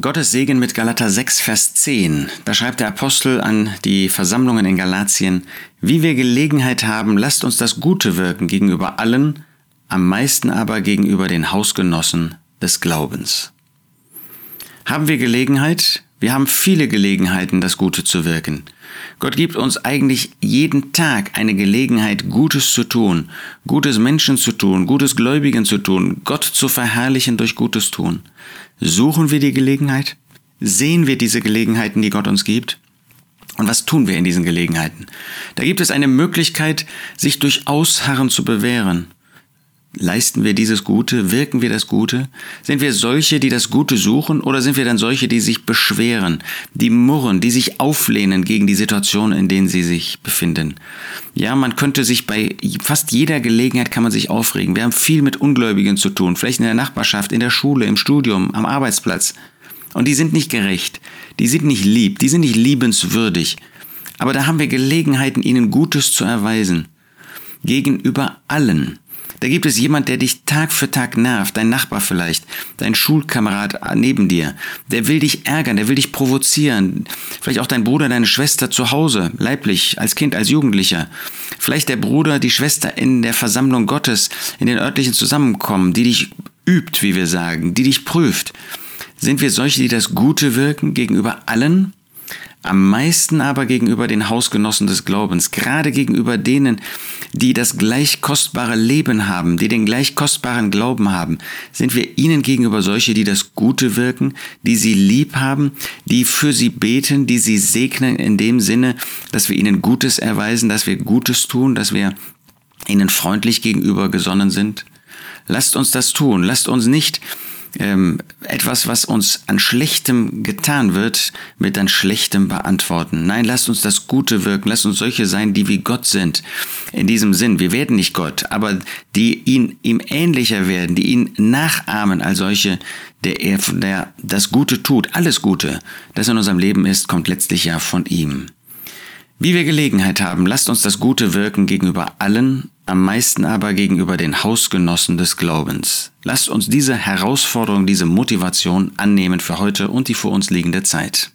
Gottes Segen mit Galater 6, Vers 10. Da schreibt der Apostel an die Versammlungen in Galatien, wie wir Gelegenheit haben, lasst uns das Gute wirken gegenüber allen, am meisten aber gegenüber den Hausgenossen des Glaubens. Haben wir Gelegenheit? Wir haben viele Gelegenheiten, das Gute zu wirken. Gott gibt uns eigentlich jeden Tag eine Gelegenheit, Gutes zu tun, Gutes Menschen zu tun, Gutes Gläubigen zu tun, Gott zu verherrlichen durch Gutes tun. Suchen wir die Gelegenheit? Sehen wir diese Gelegenheiten, die Gott uns gibt? Und was tun wir in diesen Gelegenheiten? Da gibt es eine Möglichkeit, sich durch Ausharren zu bewähren. Leisten wir dieses Gute? Wirken wir das Gute? Sind wir solche, die das Gute suchen oder sind wir dann solche, die sich beschweren, die murren, die sich auflehnen gegen die Situation, in denen sie sich befinden? Ja, man könnte sich bei fast jeder Gelegenheit kann man sich aufregen. Wir haben viel mit Ungläubigen zu tun, vielleicht in der Nachbarschaft, in der Schule, im Studium, am Arbeitsplatz. Und die sind nicht gerecht, die sind nicht lieb, die sind nicht liebenswürdig. Aber da haben wir Gelegenheiten, ihnen Gutes zu erweisen. Gegenüber allen. Da gibt es jemand, der dich Tag für Tag nervt, dein Nachbar vielleicht, dein Schulkamerad neben dir. Der will dich ärgern, der will dich provozieren. Vielleicht auch dein Bruder, deine Schwester zu Hause, leiblich, als Kind, als Jugendlicher. Vielleicht der Bruder, die Schwester in der Versammlung Gottes, in den örtlichen Zusammenkommen, die dich übt, wie wir sagen, die dich prüft. Sind wir solche, die das Gute wirken gegenüber allen? Am meisten aber gegenüber den Hausgenossen des Glaubens, gerade gegenüber denen, die das gleich kostbare Leben haben, die den gleich kostbaren Glauben haben, sind wir ihnen gegenüber solche, die das Gute wirken, die sie lieb haben, die für sie beten, die sie segnen in dem Sinne, dass wir ihnen Gutes erweisen, dass wir Gutes tun, dass wir ihnen freundlich gegenüber gesonnen sind. Lasst uns das tun. Lasst uns nicht ähm, etwas, was uns an Schlechtem getan wird, mit an Schlechtem beantworten. Nein, lasst uns das Gute wirken, lasst uns solche sein, die wie Gott sind. In diesem Sinn, wir werden nicht Gott, aber die ihn ihm ähnlicher werden, die ihn nachahmen als solche, der, er, der das Gute tut, alles Gute, das in unserem Leben ist, kommt letztlich ja von ihm. Wie wir Gelegenheit haben, lasst uns das Gute wirken gegenüber allen, am meisten aber gegenüber den Hausgenossen des Glaubens. Lasst uns diese Herausforderung, diese Motivation annehmen für heute und die vor uns liegende Zeit.